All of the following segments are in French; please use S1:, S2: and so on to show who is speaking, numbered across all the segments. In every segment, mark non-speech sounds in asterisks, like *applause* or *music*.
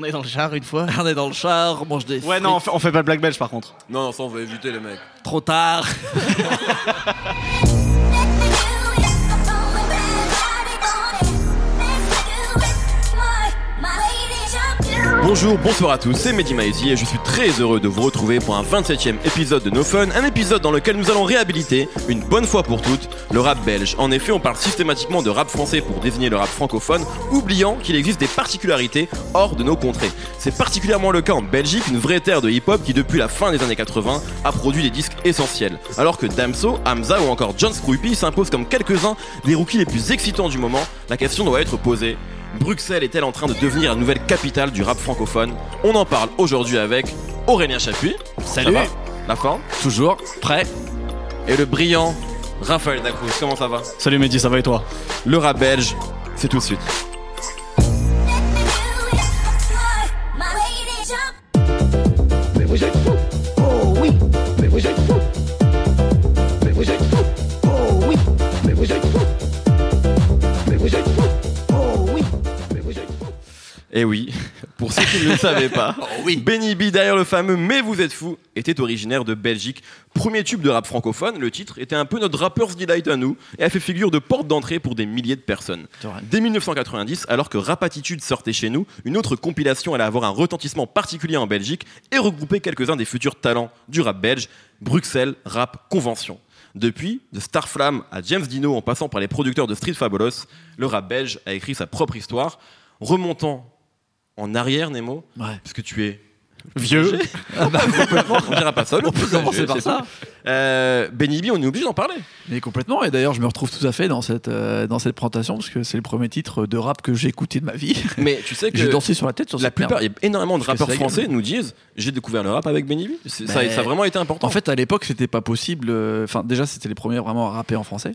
S1: On est dans le char une fois. *laughs*
S2: On est dans le char, on mange des
S1: Ouais, non, on fait, on fait pas le black belge par contre.
S3: Non, non, ça on va éviter les mecs.
S2: trop tard. *laughs*
S3: Bonjour, bonsoir à tous, c'est Mehdi Maizy et je suis très heureux de vous retrouver pour un 27ème épisode de No Fun, un épisode dans lequel nous allons réhabiliter, une bonne fois pour toutes, le rap belge. En effet, on parle systématiquement de rap français pour désigner le rap francophone, oubliant qu'il existe des particularités hors de nos contrées. C'est particulièrement le cas en Belgique, une vraie terre de hip-hop qui depuis la fin des années 80 a produit des disques essentiels. Alors que Damso, Hamza ou encore John Scroopy s'imposent comme quelques-uns des rookies les plus excitants du moment, la question doit être posée. Bruxelles est-elle en train de devenir la nouvelle capitale du rap francophone? On en parle aujourd'hui avec Aurélien Chapuis.
S2: Salut.
S3: Va? La forme?
S2: Toujours prêt.
S3: Et le brillant Raphaël Dacruz. Comment ça va?
S1: Salut Mehdi, ça va et toi?
S3: Le rap belge, c'est tout de suite. Et Eh oui, *laughs* pour ceux qui ne le savaient pas, *laughs* Benny B derrière le fameux Mais vous êtes fou était originaire de Belgique. Premier tube de rap francophone, le titre était un peu notre rapper's delight à nous et a fait figure de porte d'entrée pour des milliers de personnes. Dès 1990, alors que Rapatitude sortait chez nous, une autre compilation allait avoir un retentissement particulier en Belgique et regrouper quelques-uns des futurs talents du rap belge, Bruxelles Rap Convention. Depuis, de Starflam à James Dino en passant par les producteurs de Street Fabulous, le rap belge a écrit sa propre histoire, remontant en arrière, Nemo,
S2: Ouais.
S3: parce que tu es
S1: Vieux. *laughs*
S3: on dira pas ça.
S2: On peut commencer par ça.
S3: Euh, Benny B, on est obligé d'en parler.
S2: Mais complètement. Et d'ailleurs, je me retrouve tout à fait dans cette, euh, dans cette présentation parce que c'est le premier titre de rap que j'ai écouté de ma vie. *laughs*
S3: Mais tu sais *laughs* que
S2: J'ai dansé sur la tête sur
S3: la plupart, il y a énormément de
S2: Parce
S3: rappeurs français nous disent j'ai découvert le rap avec Benny B. Ça, ça a vraiment été important.
S2: En fait, à l'époque, c'était pas possible. euh, Enfin, déjà, c'était les premiers vraiment à rapper en français.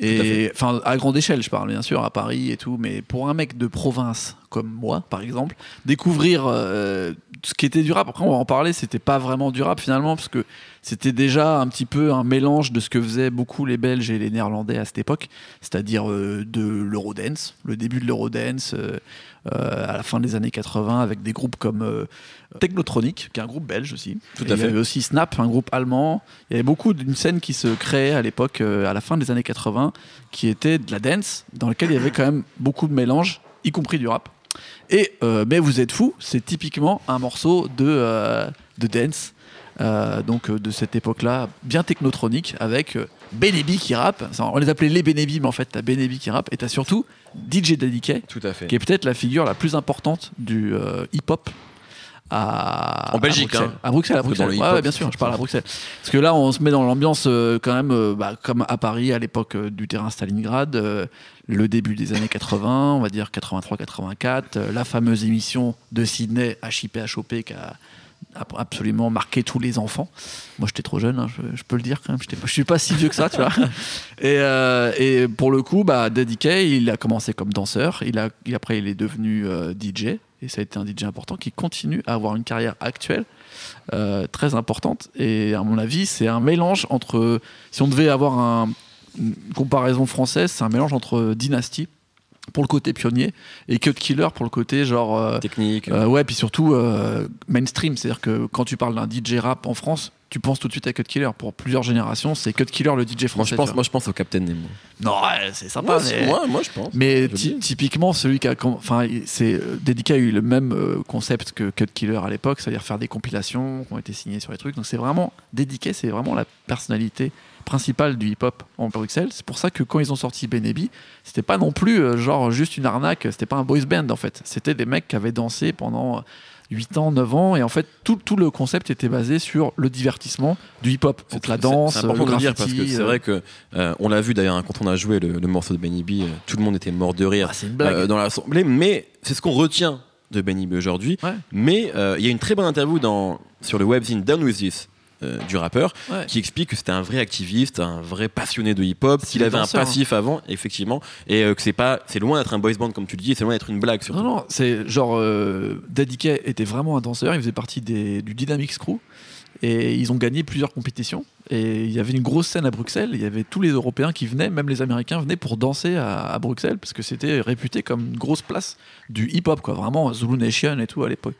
S2: Et enfin, à grande échelle, je parle bien sûr, à Paris et tout. Mais pour un mec de province comme moi, par exemple, découvrir euh, ce qui était du rap. Après, on va en parler. C'était pas vraiment du rap finalement, parce que c'était déjà un petit peu un mélange de ce que faisaient beaucoup les Belges et les Néerlandais à cette époque, c'est-à-dire euh, de l'eurodance, le début de l'eurodance. euh, euh, à la fin des années 80 avec des groupes comme Technotronic, qui est un groupe belge aussi.
S3: Tout à
S2: Il
S3: fait.
S2: y avait aussi Snap, un groupe allemand. Il y avait beaucoup d'une scène qui se créait à l'époque, à la fin des années 80, qui était de la dance, dans laquelle il y avait quand même beaucoup de mélange, y compris du rap. Et Mais vous êtes fou, c'est typiquement un morceau de, de dance. Euh, donc euh, de cette époque-là, bien technotronique, avec euh, Benebi qui rappe. On les appelait les Benebi, mais en fait, t'as Benebi qui rappe, et t'as surtout DJ Daddy
S3: Tout à fait.
S2: qui est peut-être la figure la plus importante du euh, hip-hop à,
S3: En Belgique,
S2: à Bruxelles.
S3: hein.
S2: À Bruxelles, à
S3: que dans
S2: Bruxelles.
S3: le
S2: Ouais, bien sûr, je parle à Bruxelles. Parce que là, on se met dans l'ambiance euh, quand même, euh, bah, comme à Paris à l'époque euh, du terrain Stalingrad, le début des années 80, on va dire 83-84, euh, la fameuse émission de Sydney HIP-HOP qui a a absolument marqué tous les enfants. Moi, j'étais trop jeune, hein, je, je peux le dire quand même. Je suis pas si vieux que ça, tu vois. *laughs* Et, euh, et pour le coup, bah, Daddy Kay, il a commencé comme danseur. Il a, après, il est devenu euh, DJ. Et ça a été un DJ important qui continue à avoir une carrière actuelle euh, très importante. Et à mon avis, c'est un mélange entre. Si on devait avoir un- une comparaison française, c'est un mélange entre Dynasty pour le côté pionnier et Cut Killer pour le côté genre. euh,
S3: Technique.
S2: euh, ouais, puis surtout euh, mainstream, c'est-à-dire que quand tu parles d'un DJ rap en France, tu penses tout de suite à Cut Killer. Pour plusieurs générations, c'est Cut Killer le DJ
S3: moi,
S2: français.
S3: je pense,
S2: tu
S3: moi, je pense au Captain Nemo.
S2: non, ouais, c'est sympa.
S3: Moi,
S2: mais
S3: c'est- moi, moi, je pense.
S2: mais ty- typiquement, celui qui a. Enfin, c'est. euh, Dedica a eu le même euh, concept que Cut Killer à l'époque, c'est-à-dire faire des compilations qui ont été signées sur les trucs. Donc c'est vraiment. Dedica, c'est vraiment la personnalité principale du hip-hop en Bruxelles. C'est pour ça que quand ils ont sorti Benebi, c'était pas non plus euh, genre juste une arnaque, c'était pas un boys band en fait. C'était des mecs qui avaient dansé pendant 8 ans, 9 ans, et en fait tout, tout le concept était basé sur le divertissement du hip-hop. Donc la danse,
S3: C'est important
S2: le
S3: de le dire parce que c'est vrai que euh, on l'a vu d'ailleurs hein, quand on a joué le, le morceau de Benny B, euh, tout le monde était mort de rire
S2: ah, c'est une blague.
S3: euh, dans l'assemblée, mais c'est ce qu'on retient de Benny B aujourd'hui.
S2: Ouais.
S3: Mais il y a une très bonne interview dans, sur le webzine Down With This euh, du rappeur
S2: Ouais.
S3: qui explique que c'était un vrai activiste, un vrai passionné de hip-hop, qu'il avait un
S2: hein.
S3: passif avant, effectivement, et euh, que c'est pas, c'est loin d'être un boys band comme tu le dis, c'est loin d'être une blague surtout.
S2: Non, non, c'est genre. Euh, Daddy était vraiment un danseur, il faisait partie des, du Dynamics Crew. Et ils ont gagné plusieurs compétitions. Et il y avait une grosse scène à Bruxelles. Il y avait tous les Européens qui venaient, même les Américains venaient pour danser à, à Bruxelles, parce que c'était réputé comme une grosse place du hip-hop, quoi. Vraiment Zulu Nation et tout à l'époque.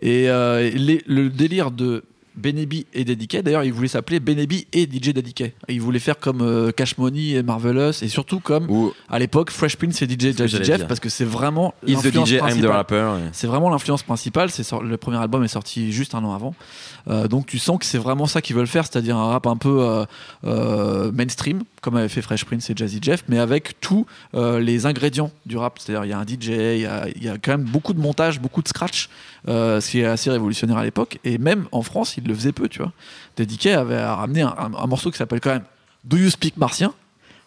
S2: Et euh, les- le délire de Benebi et Dediquet, d'ailleurs, ils voulaient s'appeler Benebi et DJ Dediquet. Ils voulaient faire comme euh, Cash Money et Marvelous, et surtout comme
S3: Ou
S2: à l'époque Fresh Prince et DJ Jazzy Jeff, parce que c'est vraiment l'influence principale. C'est vraiment l'influence principale. C'est le premier album est sorti juste un an avant. Euh, donc tu sens que c'est vraiment ça qu'ils veulent faire, c'est-à-dire un rap un peu euh, mainstream, comme avait fait Fresh Prince et Jazzy Jeff, mais avec tous les ingrédients du rap. C'est-à-dire il y a un DJ, il y a, il y a quand même beaucoup de montage, beaucoup de scratch, ce qui est assez révolutionnaire à l'époque. Et même en France, il le faisait peu, tu vois. Dediquet avait ramené un, morceau qui s'appelle quand même Do You Speak Martien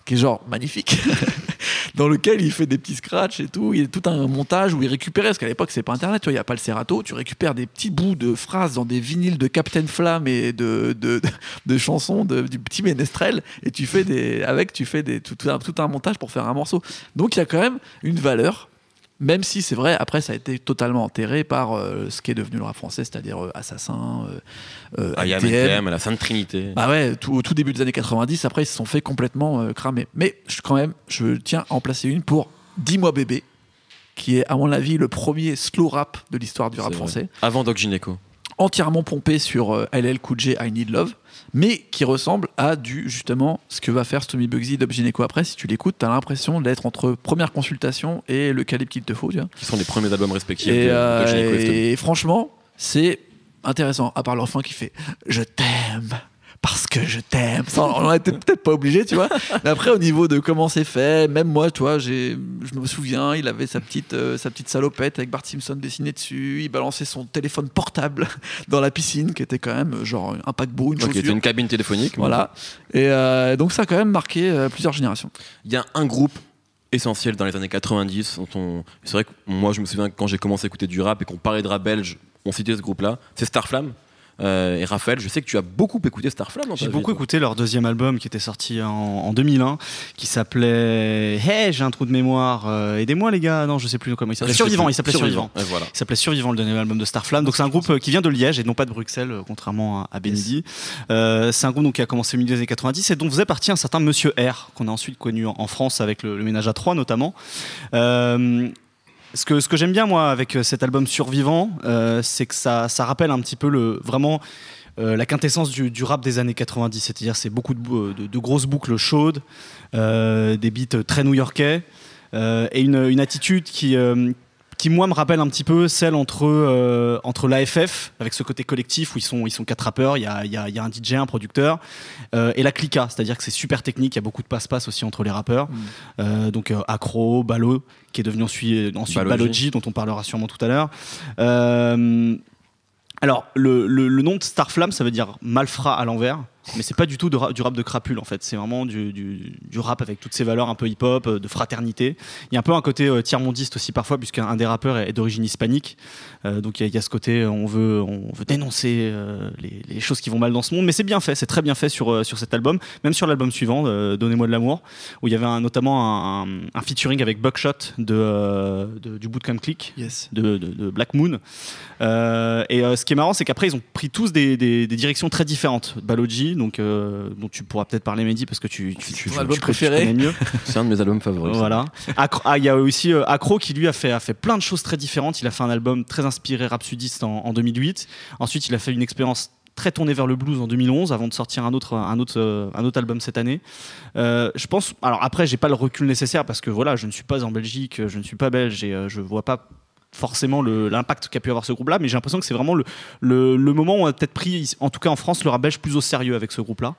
S2: qui est genre magnifique, *laughs* dans lequel il fait des petits scratchs et tout. Il y a tout un montage où il récupérait, parce qu'à l'époque c'est pas internet, tu vois, il n'y a pas le Serato, tu récupères des petits bouts de phrases dans des vinyles de Captain Flamme et de, de, de, chansons de- du petit ménestrel, et tu fais des, avec, tu fais des, tout un, tout un montage pour faire un morceau. Donc il y a quand même une valeur. Même si c'est vrai, après ça a été totalement enterré par euh, ce qui est devenu le rap français, c'est-à-dire euh, Assassin, euh, euh,
S3: Ah, la Sainte Trinité.
S2: Bah ouais, tout, au tout début des années 90, après ils se sont fait complètement cramer. Mais je, quand même, je tiens à en placer une pour Dis-moi bébé, qui est à mon avis le premier slow rap de l'histoire du rap
S3: vrai.
S2: français,
S3: Avant Doc Gineco.
S2: entièrement pompé sur LL Cool J I Need Love, mais qui ressemble à du justement ce que va faire Stomy Bugsy Dub Gineco après. Si tu l'écoutes, t'as l'impression d'être entre première consultation et le calibre qu'il te faut. Tu vois.
S3: Qui sont les premiers albums respectifs
S2: Et,
S3: de,
S2: euh,
S3: et
S2: et franchement, c'est intéressant, à part le refrain qui fait Je t'aime parce que je t'aime. Ça, on en était peut-être pas obligé, tu vois. Mais après, au niveau de comment c'est fait, même moi, tu vois, j'ai, je me souviens, il avait sa petite, euh, sa petite salopette avec Bart Simpson dessiné dessus. Il balançait son téléphone portable *laughs* dans la piscine, qui était quand même euh, genre un paquebot, une
S3: Ok,
S2: chaussure.
S3: une cabine téléphonique.
S2: Voilà. Et euh, donc, ça a quand même marqué euh, plusieurs générations.
S3: Il y a un groupe essentiel dans les années 90. dont on- C'est vrai que moi, je me souviens que quand j'ai commencé à écouter du rap et qu'on parlait de rap belge, on citait ce groupe-là. C'est Starflame. Euh, et Raphaël, je sais que tu as beaucoup écouté Starflame
S1: J'ai beaucoup écouté leur deuxième album qui était sorti en, en 2001, qui s'appelait Hey, j'ai un trou de mémoire, euh, aidez-moi les gars. Non, je sais plus comment il s'appelait.
S3: sais
S1: Survivant, il s'appelait Survivant.
S3: Voilà.
S1: Il s'appelait Survivant, le dernier album de Starflame. Donc c'est un groupe euh, qui vient de Liège et non pas de Bruxelles, contrairement à, à. Euh, c'est un groupe donc, qui a commencé au milieu des années 90 et dont faisait partie un certain Monsieur R, qu'on a ensuite connu en, en France avec le, le ménage à trois notamment. Ce que, j'aime bien moi avec euh, cet album Survivant, euh, c'est que ça, rappelle un petit peu le, vraiment euh, la quintessence du, rap des années 90. C'est-à-dire c'est beaucoup de, grosses boucles chaudes, des beats très new-yorkais et une, attitude qui, qui moi me rappelle un petit peu celle entre, euh, entre l'AFF avec ce côté collectif où ils sont, ils sont quatre rappeurs, il y a, il y a- il y a un DJ, un producteur euh, et la clica, c'est-à-dire que c'est super technique, il y a beaucoup de passe-passe aussi entre les rappeurs. Euh, donc Acro, Balo, qui est devenu ensuite, ensuite
S3: Balogi.
S1: Dont on parlera sûrement tout à l'heure. Alors, le, le- le nom de Starflame, ça veut dire malfrat à l'envers, mais c'est pas du tout de du rap de crapule en fait. C'est vraiment du, du- du rap avec toutes ces valeurs un peu hip-hop, euh, de fraternité. Il y a un peu un côté euh, tiers-mondiste aussi parfois, puisqu'un un des rappeurs est, est d'origine hispanique. Euh, donc il y, a- il y a ce côté, on veut, on veut dénoncer euh, les, les choses qui vont mal dans ce monde, mais c'est bien fait, c'est très bien fait sur, sur cet album, même sur l'album suivant, Donnez-moi de l'amour, où il y avait un- notamment un, featuring avec Buckshot de, de- du Bootcamp Click
S2: Yes.
S1: de, de- de Black Moon. Et ce qui est marrant, c'est qu'après, ils ont pris tous des, des- des directions très différentes. Donc, euh, dont tu pourras peut-être parler, Mehdi, parce que tu, tu, tu,
S2: Ton
S1: tu-
S2: album
S1: tu- tu
S2: préféré.
S1: connais *laughs* mieux.
S3: C'est un de mes albums favoris. ça.
S1: voilà. Acro- ah, il y a aussi euh, Acro qui, lui, a fait, a fait plein de choses très différentes. Il a fait un album très inspiré rap sudiste en, en 2008. Ensuite, il a fait une expérience très tournée vers le blues en 2011 avant de sortir un autre, un autre, euh, un autre album cette année. Euh, je pense. Alors après, j'ai pas le recul nécessaire parce que voilà, je ne suis pas en Belgique, je ne suis pas belge et euh, je vois pas forcément l'impact qu'a pu avoir ce groupe-là, mais j'ai l'impression que c'est vraiment le, le, le moment où on a peut-être pris, en tout cas en France, le rap belge plus au sérieux avec ce groupe-là.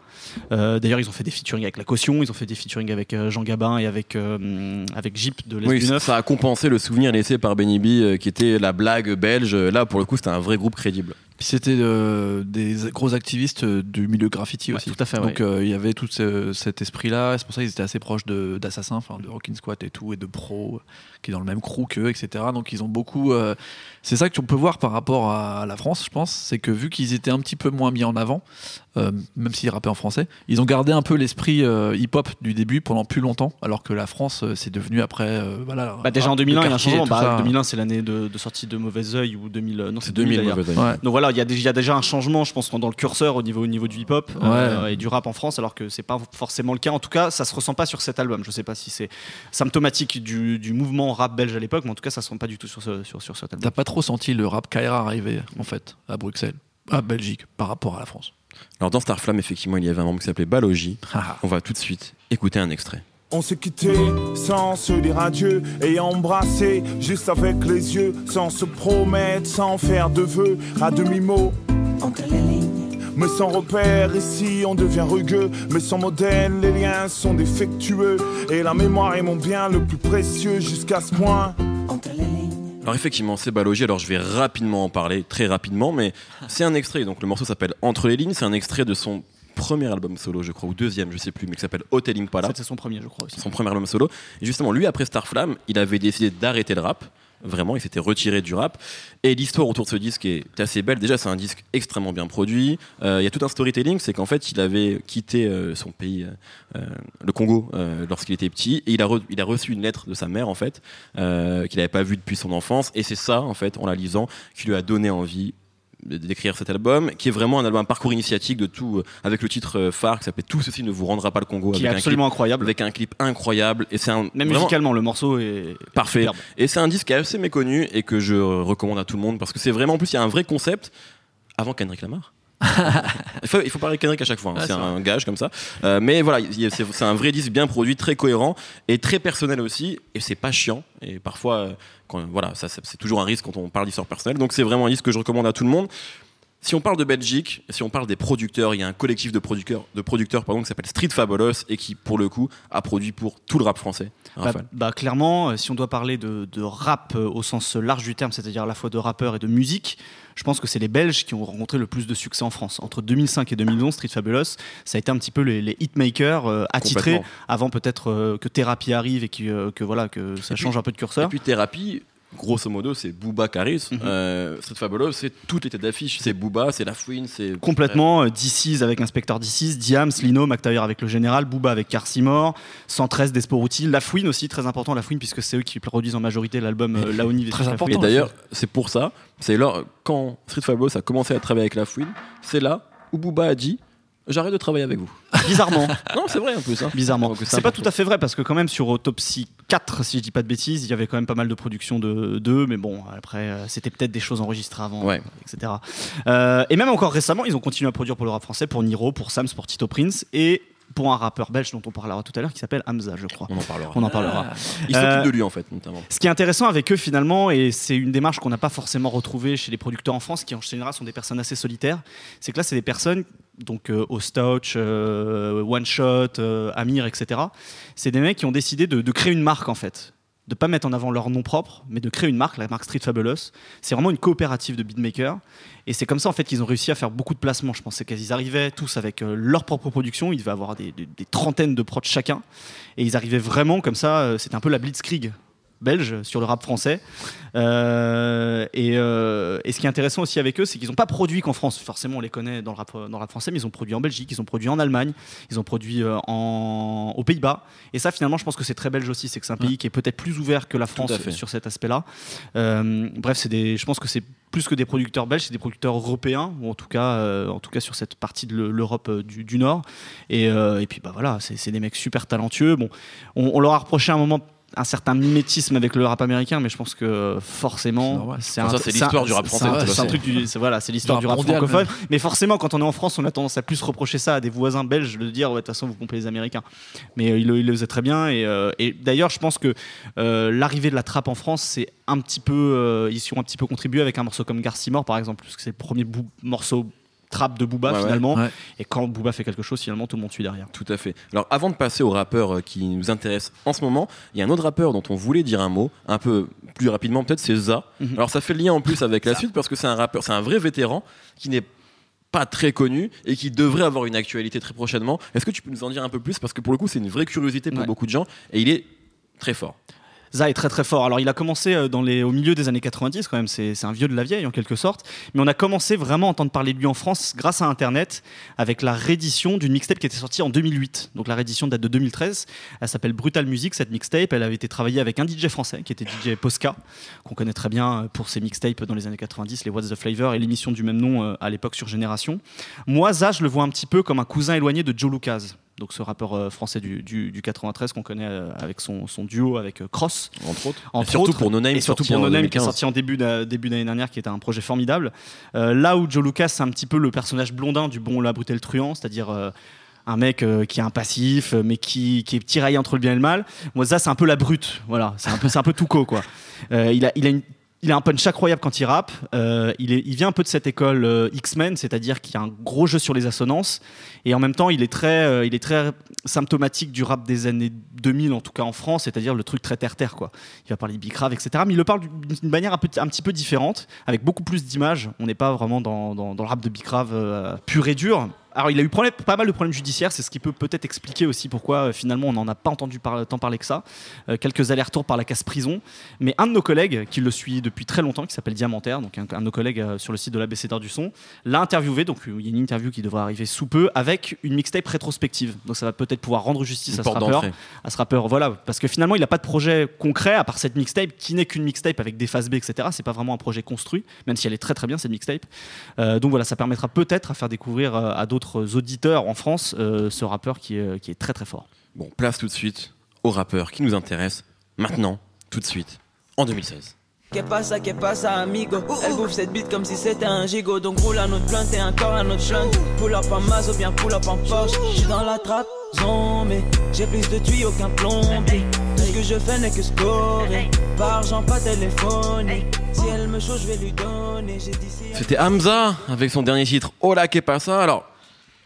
S1: Euh, D'ailleurs, ils ont fait des featuring avec La Caution, ils ont fait des featuring avec euh, Jean Gabin et avec, euh, avec Jeep de l'Est
S3: Oui, ça a compensé le souvenir laissé par Benny B, euh, qui était la blague belge. Là, pour le coup, c'était un vrai groupe crédible.
S2: Puis c'était euh, des gros activistes euh, du milieu graffiti
S1: Ouais,
S2: aussi.
S1: tout à fait,
S2: Donc euh, il y avait tout ce- cet esprit-là. C'est pour ça qu'ils étaient assez proches de- d'Assassin, enfin de Rockin' Squat et tout, et de Pro, qui est dans le même crew qu'eux, etc. Donc ils ont beaucoup. euh, c'est ça que on peut voir par rapport à la France, je pense. C'est que vu qu'ils étaient un petit peu moins mis en avant, même s'ils rappaient en français. Ils ont gardé un peu l'esprit euh, hip-hop du début pendant plus longtemps, alors que la France, euh, c'est devenu après. euh, voilà,
S1: Bah, déjà en
S2: rap de
S1: 2001, il y a un changement.
S2: tout
S1: Bah,
S2: ça.
S1: 2001, c'est l'année de, de sortie de Mauvais Oeil ou 2000. Non, c'est
S3: C'est
S1: 2000
S3: 2000
S1: d'ailleurs.
S3: mauvais
S2: Ouais.
S1: Donc voilà, il y, a y déjà un changement, je pense, dans le curseur au niveau, au niveau du hip-hop euh, et du rap en France, alors que c'est pas forcément le cas. En tout cas, ça se ressent pas sur cet album. Je sais pas si c'est symptomatique du, du mouvement rap belge à l'époque, mais en tout cas, ça se sent pas du tout sur, ce, sur, sur cet album.
S2: T'as pas trop senti le rap Kaira arriver, en fait, à Bruxelles, à Belgique, par rapport à la France?
S3: Alors dans Starflame, effectivement, il y avait un membre qui s'appelait Balogi.
S2: Ah,
S3: On va tout de suite écouter un extrait.
S4: On s'est quitté sans se dire adieu et embrassé juste avec les yeux, sans se promettre, sans faire de vœux, à demi-mot.
S5: Entre les lignes,
S4: Mais sans repère, ici on devient rugueux. Mais sans modèle, les liens sont défectueux. Et la mémoire est mon bien le plus précieux jusqu'à ce point.
S3: Alors effectivement, c'est Balogi. Alors je vais rapidement en parler, très rapidement, mais c'est un extrait. Donc le morceau s'appelle Entre les lignes. C'est un extrait de son premier album solo, je crois, ou deuxième, je sais plus, mais qui s'appelle Hotel Impala.
S1: C'était son premier, je crois aussi.
S3: son premier album solo. Et justement, lui, après Starflame, il avait décidé d'arrêter le rap. Vraiment, il s'était retiré du rap. Et l'histoire autour de ce disque est assez belle. Déjà, c'est un disque extrêmement bien produit. Euh, Il y a tout un storytelling, c'est qu'en fait, il avait quitté euh, son pays, euh, le Congo, lorsqu'il était petit, et il a, il a reçu une lettre de sa mère, en fait, qu'il n'avait pas vue depuis son enfance. Et c'est ça, en fait, en la lisant, qui lui a donné envie d'écrire cet album, qui est vraiment un album, un parcours initiatique de tout, euh, avec le titre euh, phare qui s'appelle Tout ceci ne vous rendra pas le Congo,
S1: Qui est
S3: avec un, clip,
S1: absolument incroyable.
S3: avec un clip incroyable. Et c'est un
S1: Même
S3: vraiment-
S1: musicalement, le morceau est
S3: Parfait. Et c'est un disque qui est assez méconnu et que je recommande à tout le monde parce que c'est vraiment, en plus, il y a un vrai concept avant Kendrick Lamar. Il, faut, il faut parler Kendrick à chaque fois, hein. C'est un gage comme ça. Euh, mais voilà, c'est un vrai disque bien produit, très cohérent et très personnel aussi. Et c'est pas chiant. Et parfois, euh, quand, voilà, ça- c'est toujours un risque quand on parle d'histoire personnelle. Donc c'est vraiment un disque que je recommande à tout le monde. Si on parle de Belgique, si on parle des producteurs, il y a un collectif de producteurs, de producteurs pardon, qui s'appelle Street Fabulous et qui, pour le coup, a produit pour tout le rap français.
S1: Bah,
S3: Raphaël.
S1: bah, clairement, euh, si on doit parler de, de rap euh, au sens large du terme, c'est-à-dire à la fois de rappeurs et de musique, je pense que c'est les Belges qui ont rencontré le plus de succès en France. Entre 2005 et 2011, Street Fabulous, ça a été un petit peu les, les hitmakers euh, attitrés avant peut-être euh, que Thérapie arrive et qui, euh, que voilà que ça
S3: Et puis-
S1: change un peu de
S3: Et
S1: curseur.
S3: puis Thérapie, grosso modo, c'est Booba Caris.
S1: Mhm.
S3: Euh, Street Fabulous, c'est toutes les têtes d'affiche. C'est Booba, c'est La Fouine, c'est.
S1: Complètement, euh, DC's avec Inspector DC's, Diams, Lino, McTavier avec le Général, Booba avec Carcimore, 113 Desporuti, Lafouine aussi, très important Lafouine puisque c'est eux qui produisent en majorité l'album euh, Laoni
S2: Très
S1: versus
S2: important.
S3: Et d'ailleurs, c'est pour ça, c'est là, quand Street Fabulous a commencé à travailler avec La Fouine, c'est là où Booba a dit J'arrête de travailler avec vous.
S1: Bizarrement. *laughs*
S3: non, c'est vrai en plus. hein.
S1: Bizarrement.
S3: Donc, c'est
S1: pas tout à fait vrai parce que quand même sur Autopsy 4, si je dis pas de bêtises, il y avait quand même pas mal de productions de d'eux, mais bon, après euh, c'était peut-être des choses enregistrées avant,
S3: Ouais.
S1: etc. Euh, et même encore récemment, ils ont continué à produire pour le rap français, pour Niro, pour Sams, pour Tito Prince et pour un rappeur belge dont on parlera tout à l'heure qui s'appelle Hamza, je crois.
S3: On en parlera.
S1: On en parlera.
S3: Il s'occupe
S1: Euh,
S3: de lui en fait, notamment.
S1: Ce qui est intéressant avec eux finalement, et c'est une démarche qu'on n'a pas forcément retrouvée chez les producteurs en France, qui en général sont des personnes assez solitaires, c'est que là c'est des personnes, donc euh, Ostouch, One Shot, euh, Amir, etc. C'est des mecs qui ont décidé de, créer une marque en fait. De pas mettre en avant leur nom propre, mais de créer une marque, la marque Street Fabulous. C'est vraiment une coopérative de beatmakers. Et c'est comme ça en fait qu'ils ont réussi à faire beaucoup de placements. Je pensais qu'ils arrivaient tous avec euh, leur propre production. Ils devaient avoir des, des- trentaines de prods chacun. Et ils arrivaient vraiment comme ça. C'était un peu la blitzkrieg belge sur le rap français. Euh, et, euh, et ce qui est intéressant aussi avec eux, c'est qu'ils n'ont pas produit qu'en France. Forcément, on les connaît dans le, rap, dans le rap français, mais ils ont produit en Belgique, ils ont produit en Allemagne, ils ont produit euh, en, aux Pays-Bas. Et ça, finalement, je pense que c'est très belge aussi. C'est que c'est un pays qui est peut-être plus ouvert que la France sur cet aspect-là. Euh, bref, c'est des, je pense que c'est plus que des producteurs belges, c'est des producteurs européens, ou en tout cas, en tout cas sur cette partie de l'Europe du, du Nord. Et, et puis, bah voilà, c'est c'est des mecs super talentueux. Bon, on, on leur a reproché à un moment un certain mimétisme avec le rap américain, mais je pense que forcément, c'est un-
S3: l'histoire du rap français,
S1: C'est un truc du, voilà, c'est l'histoire
S2: Du rap
S1: francophone. Mais forcément, quand on est en France, on a tendance à plus reprocher ça à des voisins belges de dire ouais, de toute façon, vous pompez les Américains. Mais euh, ils, le, faisaient très bien. Et, euh, et d'ailleurs, je pense que euh, l'arrivée de la trappe en France, c'est un petit peu, euh, ils y ont un petit peu contribué avec un morceau comme Garcimore, par exemple, parce que c'est le premier morceau trap de Booba
S3: Ouais,
S1: finalement.
S2: Ouais.
S1: Et quand Booba fait quelque chose, finalement, tout le monde suit derrière.
S3: Tout à fait. Alors, avant de passer au rappeur euh, qui nous intéresse en ce moment, il y a un autre rappeur dont on voulait dire un mot, un peu plus rapidement, peut-être, c'est За.
S1: Mhm.
S3: Alors, ça fait le lien en plus *laughs* avec la suite parce que c'est un rappeur, c'est un vrai vétéran qui n'est pas très connu et qui devrait avoir une actualité très prochainement. Est-ce que tu peux nous en dire un peu plus? Parce que pour le coup, c'est une vraie curiosité pour
S1: Ouais.
S3: beaucoup de gens et il est très fort.
S1: Za est très très fort. Alors il a commencé euh, au milieu des années 90 quand même, c'est c'est un vieux de la vieille en quelque sorte, mais on a commencé vraiment à entendre parler de lui en France grâce à Internet avec la réédition d'une mixtape qui était sortie en 2008. Donc la réédition date de 2013, elle s'appelle Brutal Music cette mixtape, elle avait été travaillée avec un DJ français qui était DJ Posca, qu'on connaît très bien euh, pour ses mixtapes dans les années 90, les What's the Flavor et l'émission du même nom euh, à l'époque sur Génération. Moi Za, je le vois un petit peu comme un cousin éloigné de Joe Lucas. Donc ce rappeur euh, français du, du- du 93 qu'on connaît euh, avec son, son duo avec euh, Cross.
S3: Entre autres.
S1: Entre
S3: Et surtout
S1: autres,
S3: pour No Name,
S1: et surtout pour No Name qui est
S3: 2015.
S1: sorti en début d'a- début d'année dernière, qui était un projet formidable. Euh, là où Joe Lucas, c'est un petit peu le personnage blondin du bon, la brute et le truand, c'est-à-dire euh, un mec euh, qui est un passif, euh, mais qui, qui est tiraillé entre le bien et le mal. Moi, ça, c'est un peu la brute. Voilà, c'est un peu, c'est un peu Touko, quoi. Euh, il a, il a une il a un punch incroyable quand il rappe. Euh, il, vient un peu de cette école euh, X-Men, c'est-à-dire qu'il y a un gros jeu sur les assonances. Et en même temps, il est très, euh, il est très symptomatique du rap des années 2000, en tout cas en France, c'est-à-dire le truc très terre-terre. Quoi. Il va parler de Bicrave, etc. Mais il le parle d'une manière un, petit peu différente, avec beaucoup plus d'images. On n'est pas vraiment dans, le rap de Bicrave pur et dur. Alors, il a eu problème- pas mal de problèmes judiciaires, c'est ce qui peut peut-être expliquer aussi pourquoi euh, finalement on n'en a pas entendu par- tant parler que ça. Euh, quelques allers-retours par la casse prison. Mais un de nos collègues, qui le suit depuis très longtemps, qui s'appelle Diamantaire, donc un, un de nos collègues euh, sur le site de l'ABC d'art du son, l'a interviewé. Donc il y a une interview qui devrait arriver sous peu avec une mixtape rétrospective. Donc ça va peut-être pouvoir rendre justice à ce rappeur. À ce rappeur, voilà, parce que finalement il n'a pas de projet concret à part cette mixtape qui n'est qu'une mixtape avec des phases B, etc. C'est pas vraiment un projet construit, même si elle est très très bien cette mixtape. Donc voilà, ça permettra peut-être à faire découvrir à d'autres auditeurs en France euh, ce rappeur qui est, qui est très très fort.
S3: Bon, place tout de suite au rappeur qui nous intéresse maintenant, tout de suite, en 2016.
S6: Que pasa, que pasa, amigo? Elle bouffe cette bite comme si c'était un gigot. Donc roule à notre plante et encore à notre plante Pull up en Mazo, bien pull up en Porsche J'suis dans la trappe, zombie. J'ai plus de tuyaux qu'un plombier. Tout ce que je fais n'est que scorer. Pas argent, pas téléphone Si elle me chaud, je vais lui donner. J'ai dit si elle-
S3: C'était Hamza avec son dernier titre Hola que pasa. Alors,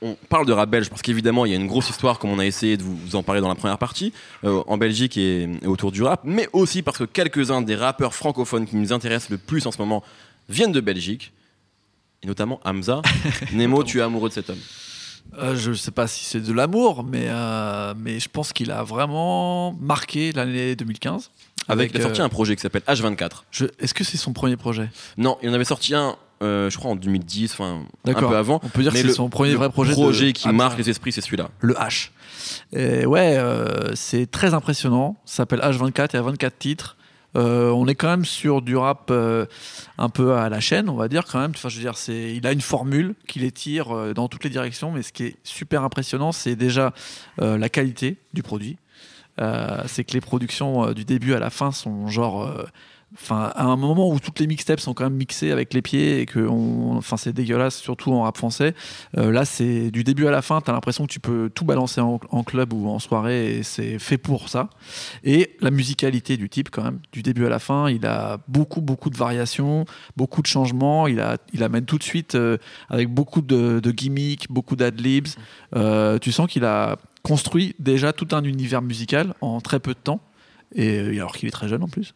S3: on parle de rap belge parce qu'évidemment il y a une grosse histoire comme on a essayé de vous, vous en parler dans la première partie euh, en Belgique et, et autour du rap, mais aussi parce que quelques-uns des rappeurs francophones qui nous intéressent le plus en ce moment viennent de Belgique. Et notamment Hamza. *laughs* Nemo, tu es amoureux de cet homme.
S2: Euh, je sais pas si c'est de l'amour, mais, euh, mais je pense qu'il a vraiment marqué l'année 2015.
S3: Avec, il a sorti
S2: euh,
S3: un projet qui s'appelle H24.
S2: je- Est-ce que c'est son premier projet?
S3: Non, il en avait sorti un, euh, je crois en 2010, enfin un peu avant.
S2: On peut dire que
S3: Mais
S2: c'est
S3: le-
S2: son premier
S3: le
S2: vrai projet. de-
S3: projet qui
S2: Ah,
S3: marque les esprits, c'est celui-là.
S2: le H. Et ouais, euh, c'est très impressionnant. Ça s'appelle H24, il y a 24 titres. Euh, on est quand même sur du rap un peu à la chaîne, on va dire quand même. Enfin, je veux dire, c'est, il a une formule qui les tire dans toutes les directions, mais ce qui est super impressionnant, c'est déjà la qualité du produit. Euh, c'est que les productions euh, du début à la fin sont genre. Enfin, à un moment où toutes les mixtapes sont quand même mixées avec les pieds et que on, enfin, c'est dégueulasse, surtout en rap français. Euh, là, c'est du début à la fin, tu as l'impression que tu peux tout balancer en, club ou en soirée et c'est fait pour ça. Et la musicalité du type, quand même, du début à la fin, il a beaucoup, beaucoup de variations, beaucoup de changements. Il, amène tout de suite euh, avec beaucoup de, de gimmicks, beaucoup d'adlibs. Euh, tu sens qu'il a construit déjà tout un univers musical en très peu de temps. Et alors qu'il est très jeune en plus.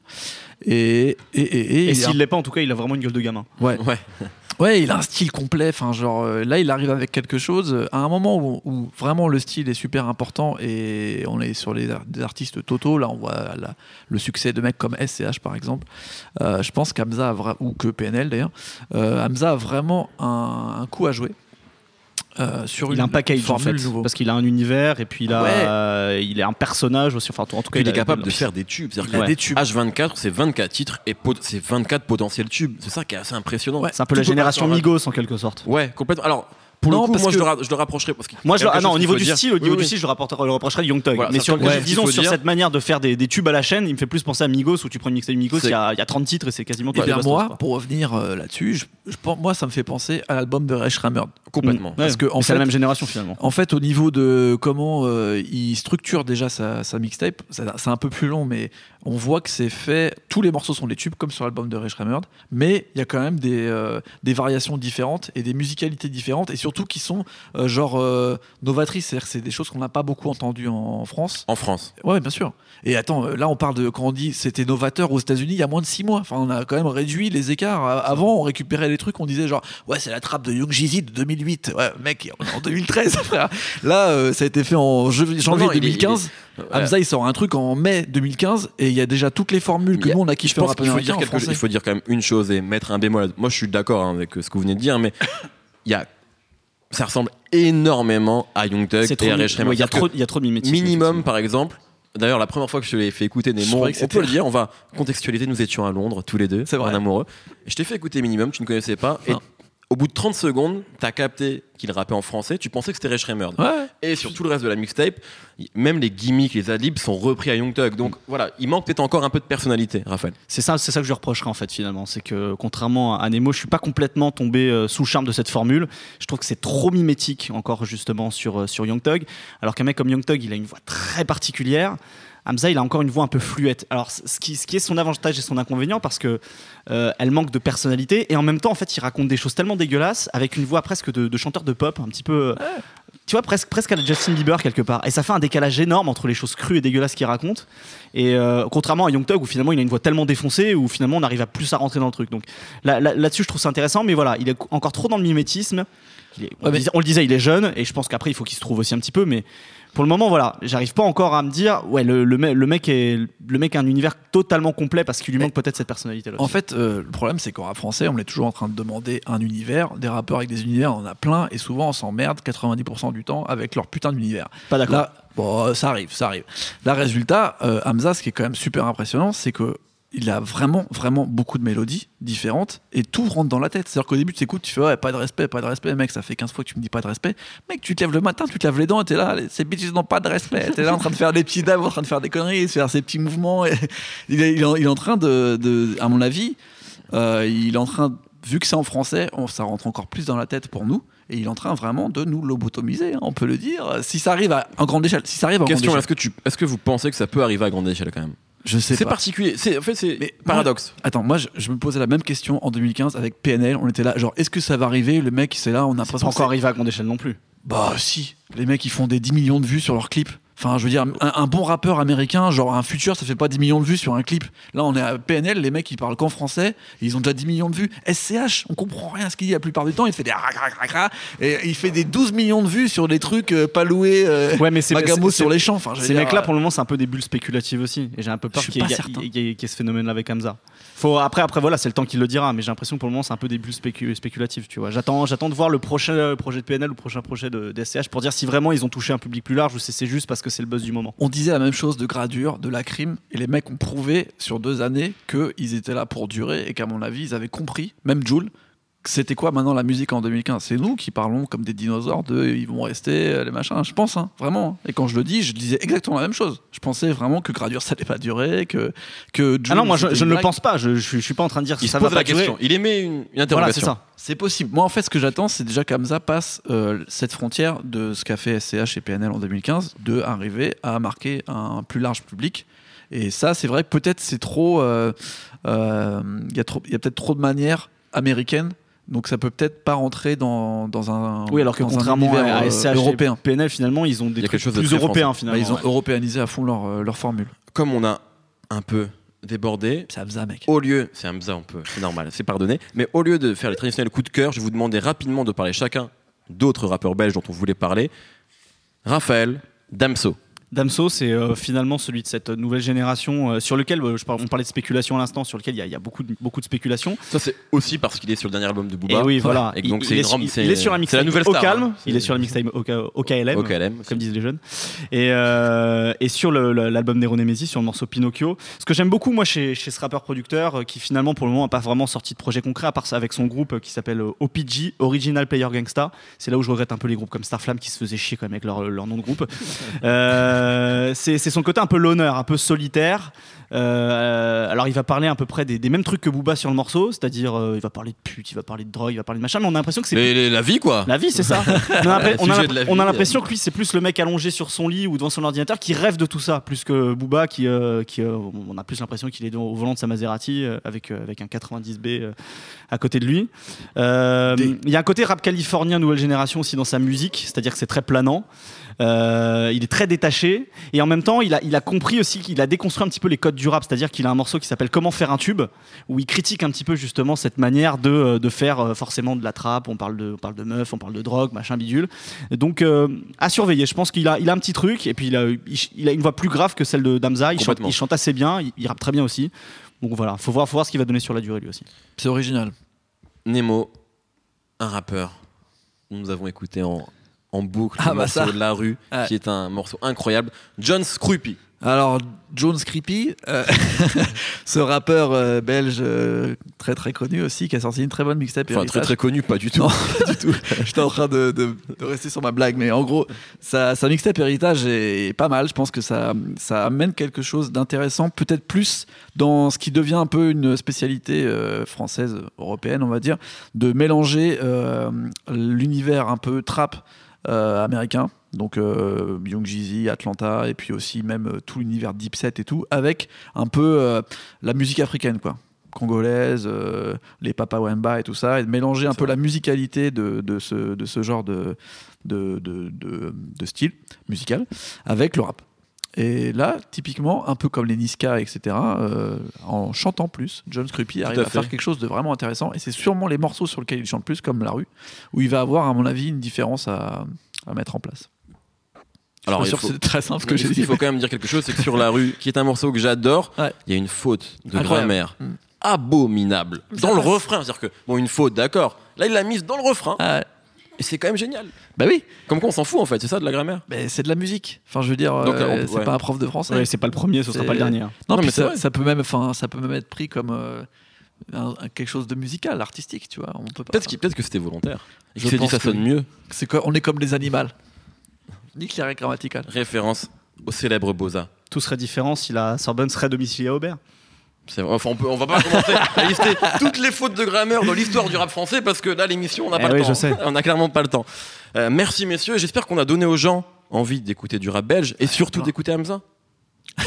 S2: Et, et, et, et
S1: Et
S2: il a-
S1: s'il l'est pas, en tout cas, il a vraiment une gueule de gamin.
S2: ouais.
S3: Ouais. *laughs*
S2: Ouais, il a un style complet. Enfin, genre euh, là, il arrive avec quelque chose à un moment où, où vraiment le style est super important et on est sur les ar- des artistes totaux. Là, on voit la- le succès de mecs comme SCH par exemple. Euh, je pense qu'Hamza a vra- ou que PNL d'ailleurs, euh, Hamza a vraiment un, un coup à jouer. Euh, sur
S1: Il
S2: une
S1: a un package en fait,
S2: nouveau.
S1: parce qu'il a un univers et puis il a,
S2: Ouais.
S1: euh, il est un personnage aussi. Enfin, en tout cas,
S3: il est capable de faire des tubes. C'est-à-dire
S2: a
S3: que
S2: des tubes.
S3: H24, c'est 24 titres et pot- c'est 24 potentiels tubes. C'est ça qui est assez impressionnant.
S2: Ouais.
S1: C'est un peu la génération Migos en quelque sorte.
S3: Ouais, complètement. Alors, pour
S2: Non,
S3: le coup,
S2: parce
S3: moi, je, le ra- je le rapprocherais. Parce que
S1: Moi, je, ah non, au niveau du
S3: dire.
S1: style, au niveau
S3: Oui,
S1: du style, je le rapporterai, le rapprocherai de Young Thug.
S3: Voilà,
S1: mais sur, disons sur
S3: dire.
S1: cette manière de faire des, des tubes à la chaîne, il me fait plus penser à Migos où tu prends une mixtape Migos, il y, a, il y a 30 titres et c'est quasiment
S2: Et
S1: tous les
S2: bien moi,
S1: quoi.
S2: pour revenir euh, là-dessus, je, je pense, moi, ça me fait penser à l'album de Reich Ramerd.
S3: Complètement.
S1: Ouais,
S2: Parce que, en
S1: c'est la même génération finalement.
S2: En fait, au niveau de comment euh, il structure déjà sa, sa mixtape, ça- c'est un peu plus long, mais on voit que c'est fait. Tous les morceaux sont des tubes, comme sur l'album de Rich Ramerd, mais il y a quand même des, euh, des variations différentes et des musicalités différentes, et surtout qui sont euh, genre euh, novatrices. C'est-à-dire que c'est des choses qu'on n'a pas beaucoup entendues en, en France.
S3: En France.
S2: Ouais, bien sûr. Et attends, euh, là, on parle de quand on dit c'était novateur aux États-Unis il y a moins de 6 mois. Enfin, on a quand même réduit les écarts. Avant, on récupérait les trucs, on disait genre, ouais, c'est la trappe de Young Jeezy de 2008. Ouais, mec, en 2013, *laughs* frère. Là, euh, ça a été fait en je- janvier
S3: non, il est-
S2: 2015.
S3: il est-
S2: Hamza, il sort un truc en mai 2015 et il y a déjà toutes les formules que
S3: Il a-
S2: nous on a
S3: pense
S2: rap
S3: qu'il faut dire quelque il faut dire quand même une chose et mettre un bémol. Moi, je suis d'accord hein, avec ce que vous venez de dire, mais il y a, ça ressemble énormément à Young Thug et à
S1: il y a trop,
S3: que
S1: il y a trop de mimétisme.
S3: minimum, par exemple. D'ailleurs, la première fois que je te l'ai fait écouter
S2: que
S3: on peut le dire, on va contextualiser. Nous étions à Londres tous les deux,
S2: C'est vrai.
S3: en amoureux. Et je t'ai fait écouter Minimum, tu ne connaissais pas. Au bout de 30 secondes, t'as capté qu'il rappait en français. Tu pensais que c'était Ray Schremer.
S2: Ouais.
S3: Et sur tout le reste de la mixtape, même les gimmicks, les adlibs sont repris à Young Thug. Donc voilà, il manque peut-être encore un peu de personnalité, Raphaël.
S1: C'est ça, c'est ça que je lui reprocherais en fait finalement, c'est que contrairement à Nemo, je suis pas complètement tombé euh, sous le charme de cette formule. Je trouve que c'est trop mimétique encore justement sur euh, sur Young Thug, alors qu'un mec comme Young Thug, il a une voix très particulière. Hamza, il a encore une voix un peu fluette. Alors, ce qui, ce qui est son avantage et son inconvénient, parce que euh, elle manque de personnalité, et en même temps, en fait, il raconte des choses tellement dégueulasses, avec une voix presque de, de chanteur de pop, un petit peu, euh, tu vois, presque, presque à la Justin Bieber quelque part. Et ça fait un décalage énorme entre les choses crues et dégueulasses qu'il raconte, et euh, contrairement à Young Thug, où finalement, il a une voix tellement défoncée, où finalement, on arrive à plus à rentrer dans le truc. Donc là- là- là-dessus, je trouve ça intéressant, mais voilà, il est encore trop dans le mimétisme. Est- on,
S2: Ouais,
S1: le disait, on le disait, il est jeune, et je pense qu'après, il faut qu'il se trouve aussi un petit peu, mais pour le moment, voilà, j'arrive pas encore à me dire, ouais, le, le, me- le mec est le mec a un univers totalement complet parce qu'il lui manque peut-être cette personnalité-là.
S2: En fait, euh, le problème, c'est qu'en rap français, on est toujours en train de demander un univers. Des rappeurs avec des univers, on en a plein, et souvent, on s'emmerde 90% du temps avec leur putain d'univers.
S1: pas d'accord.
S2: Bon, ça arrive, ça arrive. Là, résultat, euh, Hamza, ce qui est quand même super impressionnant, c'est que il a vraiment, vraiment beaucoup de mélodies différentes et tout rentre dans la tête. C'est-à-dire qu'au début, tu écoutes, tu fais ouais, pas de respect, pas de respect, mec, ça fait 15 fois que tu me dis pas de respect. Mec, tu te lèves le matin, tu te laves les dents, et t'es là, ces bitches n'ont pas de respect. T'es là en train de faire des petits dabs, en train de faire des conneries, de faire ses petits mouvements. et *laughs* il, est, il en train de, de- à mon avis, euh, il est en train, vu que c'est en français, on- ça rentre encore plus dans la tête pour nous. Et il est en train vraiment de nous lobotomiser, hein, on peut le dire. Si ça arrive à en grande échelle, si ça arrive à
S3: Question
S2: grande
S3: est-ce que, tu, est-ce que vous pensez que ça peut arriver à grande échelle quand même?
S2: échelle, je sais
S3: C'est particulier. C'est, en fait, c'est
S2: Mais
S3: paradoxe.
S2: Attends, moi je, je me posais la même question en 2015 avec PNL. On était là, genre, est-ce que ça va arriver Le mec, c'est là, on a
S1: C'est pas encore arrivé à grande échelle non plus.
S2: Bah si, les mecs ils font des 10 millions de vues sur leurs clips. Enfin, je veux dire, un, un bon rappeur américain, genre un futur, ça fait pas 10 millions de vues sur un clip. Là, on est à PNL, les mecs ils parlent qu'en français, ils ont déjà 10 millions de vues. SCH, on comprend rien à ce qu'il dit la plupart du temps, il fait des et il fait des 12 millions de vues sur des trucs euh, pas loués, euh,
S1: Ouais, mais c'est
S2: Magamo sur les champs. Enfin,
S1: Ces mecs-là,
S2: euh,
S1: pour le moment, c'est un peu des bulles spéculatives aussi. Et j'ai un peu peur y, y y qu'il y ait ce phénomène-là avec Hamza. Après, après, voilà, c'est le temps qui le dira, mais j'ai l'impression que pour le moment, c'est un peu des bulles spécu- spéculatives. Tu vois. J'attends, j'attends de voir le prochain euh, projet de PNL ou le prochain projet de, d'SCH pour dire si vraiment ils ont touché un public plus large ou si c'est juste parce que c'est le buzz du moment.
S2: On disait la même chose de Gradure, de la crime, et les mecs ont prouvé sur deux années qu'ils étaient là pour durer et qu'à mon avis, ils avaient compris, même Jules, c'était quoi maintenant la musique en 2015 C'est nous qui parlons comme des dinosaures de ils vont rester, euh, les machins. Je pense, hein, vraiment. Et quand je le dis, je disais exactement la même chose. Je pensais vraiment que Gradure *laughs* ça allait pas durer, que, que
S1: Ah non, moi je, ne le pense pas. Je, je suis pas en train de dire que
S3: Il se
S1: ça
S3: pose
S1: va
S3: la
S1: pas durer.
S3: question. Il émet une, une
S1: Voilà,
S3: interrogation.
S1: c'est ça.
S2: C'est possible. Moi, en fait, ce que j'attends, c'est déjà qu'Amza passe euh, cette frontière de ce qu'a fait SCH et PNL en 2015, de arriver à marquer un plus large public. Et ça, c'est vrai que peut-être c'est trop. euh, euh, Il y a, trop- il y a peut-être trop de manières américaines. Donc ça peut peut-être pas rentrer dans, dans un.
S1: Oui, alors que contrairement
S2: univers,
S1: à
S2: euh,
S1: SCH
S2: européen.
S1: et PNL, finalement, ils ont des trucs
S3: quelque chose de
S1: plus européens
S3: français.
S1: finalement.
S2: Bah, ils ont
S1: ouais.
S2: européanisé à fond leur, euh, leur formule.
S3: Comme on a un peu débordé,
S2: C'est Hamza, mec.
S3: au lieu, c'est Hamza, on peut, c'est normal, c'est pardonné, mais au lieu de faire les traditionnels coups de cœur, je vais vous demander rapidement de parler chacun d'autres rappeurs belges dont on voulait parler. Raphaël, Damso.
S1: Damso, c'est euh, finalement celui de cette nouvelle génération euh, sur lequel, euh, je par- on parlait de spéculation à l'instant, sur lequel il y a, il y a beaucoup, de, beaucoup de spéculation.
S3: Ça, c'est aussi parce qu'il est sur le dernier album de Booba.
S1: Et oui, voilà.
S3: Et donc,
S1: il, il est, sur- il- est sur la mixtape au calme.
S3: hein.
S1: Il est sur la mixtape au, au KLM,
S3: Au KLM,
S1: comme disent les jeunes. Et, et sur l'album Nero Nemesis, sur le morceau Pinocchio. Ce que j'aime beaucoup, moi, chez, chez ce rappeur-producteur, qui finalement, pour le moment, n'a pas vraiment sorti de projet concret, à part ça avec son groupe qui s'appelle OPG, Original Player Gangsta. C'est là où je regrette un peu les groupes comme Starflame qui se faisaient chier quand même avec leur, leur nom de groupe. *laughs* Euh, c'est c'est son côté un peu l'honneur, un peu solitaire. Euh, alors il va parler à peu près des, des mêmes trucs que Booba sur le morceau, c'est-à-dire euh, il va parler de pute, il va parler de drogue, il va parler de machin, mais on a l'impression que c'est
S3: la vie, quoi.
S1: la vie, c'est ça. *laughs* On a, l'impression que lui, c'est plus le mec allongé sur son lit ou devant son ordinateur qui rêve de tout ça, plus que Booba qui, euh, qui euh, on a plus l'impression qu'il est au volant de sa Maserati euh, avec, euh, avec un 90B euh, à côté de lui. Euh, Il y a un côté rap californien nouvelle génération aussi dans sa musique, c'est-à-dire que c'est très planant. Euh, il est très détaché et en même temps, il a, il a compris aussi qu'il a déconstruit un petit peu les codes du rap, c'est-à-dire qu'il a un morceau qui s'appelle Comment faire un tube, où il critique un petit peu justement cette manière de, de faire euh, forcément de la trappe. On parle de, on parle de meufs, on parle de drogue, machin bidule. Donc euh, à surveiller. Je pense qu'il a, il a un petit truc et puis il a, il, il a une voix plus grave que celle de Damza. Il chante,
S3: Complètement.
S1: il chante assez bien, il, il rappe très bien aussi. Donc voilà, faut voir, faut voir ce qu'il va donner sur la durée lui aussi.
S2: C'est original.
S3: Nemo, un rappeur. Nous avons écouté en, en boucle
S2: Ah
S3: le
S2: bah
S3: morceau
S2: ça.
S3: de La Rue,
S2: Ouais.
S3: qui est un morceau incroyable. John Scrupy.
S2: Alors, Jones Creepy, euh, *laughs* ce rappeur euh, belge euh, très très connu aussi, qui a sorti une très bonne mixtape.
S3: Enfin, très très connu, pas du tout. *laughs*
S2: Non, pas du tout. *laughs* J'étais en train de, de- de rester sur ma blague, mais en gros, sa, sa mixtape héritage est pas mal. Je pense que ça, ça amène quelque chose d'intéressant, peut-être plus dans ce qui devient un peu une spécialité française, européenne, on va dire, de mélanger l'univers un peu trap américain. Donc euh, Young Jeezy, Atlanta, et puis aussi même euh, tout l'univers Deep Set et tout, avec un peu euh, la musique africaine, quoi congolaise, euh, les Papa Wemba et tout ça, et de mélanger un peu la musicalité de, de, ce, de ce genre de, de- de style musical avec le rap. Et là, typiquement, un peu comme les Niska, etc., euh, en chantant plus, John Scrupy arrive
S3: à
S2: faire quelque chose de vraiment intéressant. Et c'est sûrement les morceaux sur lesquels il chante plus, comme La Rue, où il va avoir, à mon avis, une différence à, à mettre en place.
S3: Alors,
S2: sûr
S3: faut,
S2: c'est très simple ce que j'ai dit.
S3: il faut quand même dire quelque chose, c'est que sur La Rue, qui est un morceau que j'adore, il
S2: Ouais.
S3: y a une faute de
S2: Incroyable.
S3: grammaire
S2: Mm.
S3: abominable dans le refrain. C'est-à-dire que, bon, une faute, d'accord. Là, il l'a mise dans le refrain,
S2: Ah ouais.
S3: Et c'est quand même génial.
S2: bah oui,
S3: Comme quoi, on s'en fout en fait, c'est ça de la grammaire.
S2: mais c'est de la musique. Enfin, je veux dire,
S3: Donc,
S2: euh,
S3: on-
S2: c'est
S3: ouais.
S2: pas un prof de français.
S1: Ouais, c'est pas le premier, ce sera
S2: C'est-
S1: pas le dernier. hein.
S2: Non,
S3: mais c'est
S2: ça,
S3: vrai.
S2: ça peut même, enfin, ça peut même être pris comme euh, un- un- quelque chose de musical, artistique, tu vois. On peut pas.
S3: Peut-être qu'il- peut-être que c'était volontaire. Et
S2: Je
S3: qu'il s'est dit
S2: pense
S3: ça
S2: que
S3: sonne
S2: oui.
S3: mieux.
S2: C'est quoi On est comme des animaux. Nique les règles grammaticales.
S3: Référence au célèbre Boza.
S1: Tout serait différent si la Sorbonne serait domiciliée à Aubert.
S3: Enfin, on, peut, on va pas commencer à *laughs* lister toutes les fautes de grammaire dans l'histoire du rap français parce que là, l'émission, on n'a
S1: Eh
S3: pas le temps.
S1: je sais.
S3: On n'a clairement pas le temps. Euh, merci, messieurs. J'espère qu'on a donné aux gens envie d'écouter du rap belge et surtout d'écouter Hamza. *laughs*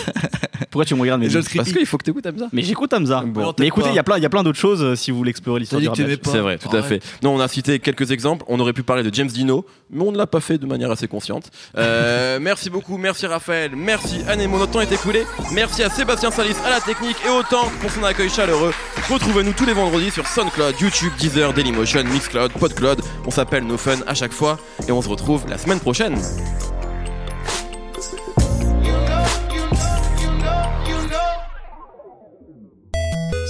S1: Pourquoi tu me regardes mais
S3: Parce qu'il faut que tu écoutes Hamza.
S1: Mais j'écoute Hamza.
S3: Bon.
S2: Non,
S1: mais écoutez, il y a plein, il y a plein d'autres choses euh, si vous voulez explorer l'histoire du rap.
S3: C'est vrai, tout à fait. Non, on a cité quelques exemples. On aurait pu parler de James Dino, mais on ne l'a pas fait de manière assez consciente. Euh, *laughs* merci beaucoup, merci Raphaël, merci Anemo, notre temps est écoulé. Merci à Sébastien Salis à la technique et autant pour son accueil chaleureux. Retrouvez-nous tous les vendredis sur SoundCloud, YouTube, Deezer, Dailymotion, Mixcloud, Podcloud. On s'appelle No Fun à chaque fois et on se retrouve la semaine prochaine.